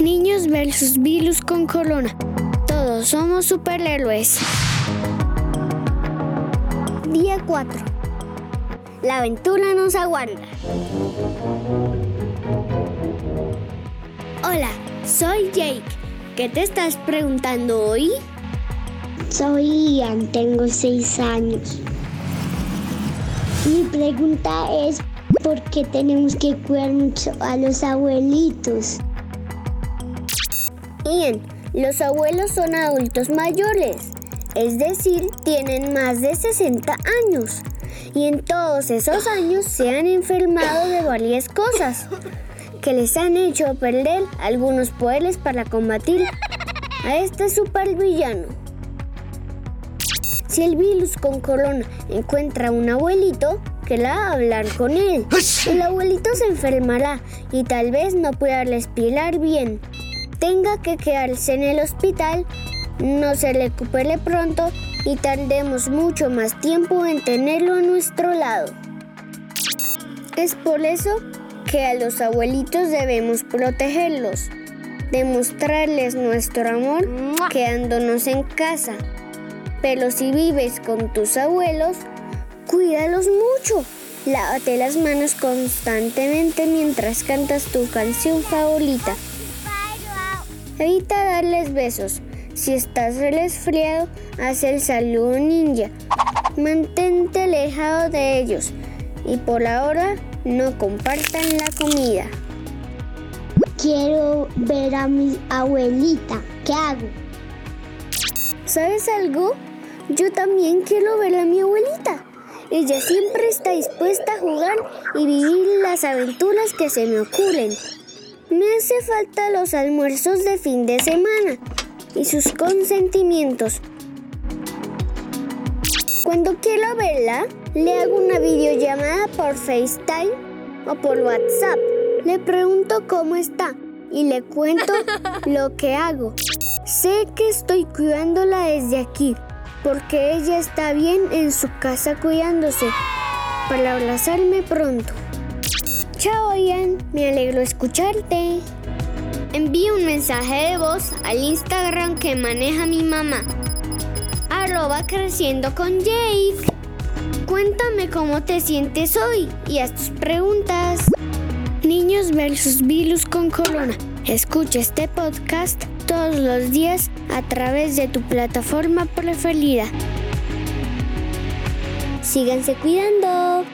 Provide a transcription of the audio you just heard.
Niños versus virus con corona. Todos somos superhéroes. Día 4. La aventura nos aguanta. Hola, soy Jake. ¿Qué te estás preguntando hoy? Soy Ian, tengo 6 años. Mi pregunta es, ¿por qué tenemos que cuidar mucho a los abuelitos? Ian, los abuelos son adultos mayores, es decir, tienen más de 60 años. Y en todos esos años se han enfermado de varias cosas que les han hecho perder algunos poderes para combatir a este supervillano. Si el virus con corona encuentra a un abuelito, que la va a hablar con él. El abuelito se enfermará y tal vez no pueda respirar bien. Tenga que quedarse en el hospital, no se recupere pronto y tardemos mucho más tiempo en tenerlo a nuestro lado. Es por eso que a los abuelitos debemos protegerlos, demostrarles nuestro amor quedándonos en casa. Pero si vives con tus abuelos, cuídalos mucho. Lávate las manos constantemente mientras cantas tu canción favorita. Evita darles besos. Si estás resfriado, haz el saludo ninja. Mantente alejado de ellos. Y por ahora, no compartan la comida. Quiero ver a mi abuelita. ¿Qué hago? ¿Sabes algo? Yo también quiero ver a mi abuelita. Ella siempre está dispuesta a jugar y vivir las aventuras que se me ocurren. Me hace falta los almuerzos de fin de semana y sus consentimientos. Cuando quiero verla, le hago una videollamada por FaceTime o por WhatsApp. Le pregunto cómo está y le cuento lo que hago. Sé que estoy cuidándola desde aquí porque ella está bien en su casa cuidándose para abrazarme pronto. Me alegro escucharte. Envío un mensaje de voz al Instagram que maneja mi mamá. Arroba creciendo con Jake. Cuéntame cómo te sientes hoy y haz tus preguntas. Niños versus virus con corona. Escucha este podcast todos los días a través de tu plataforma preferida. Síganse cuidando.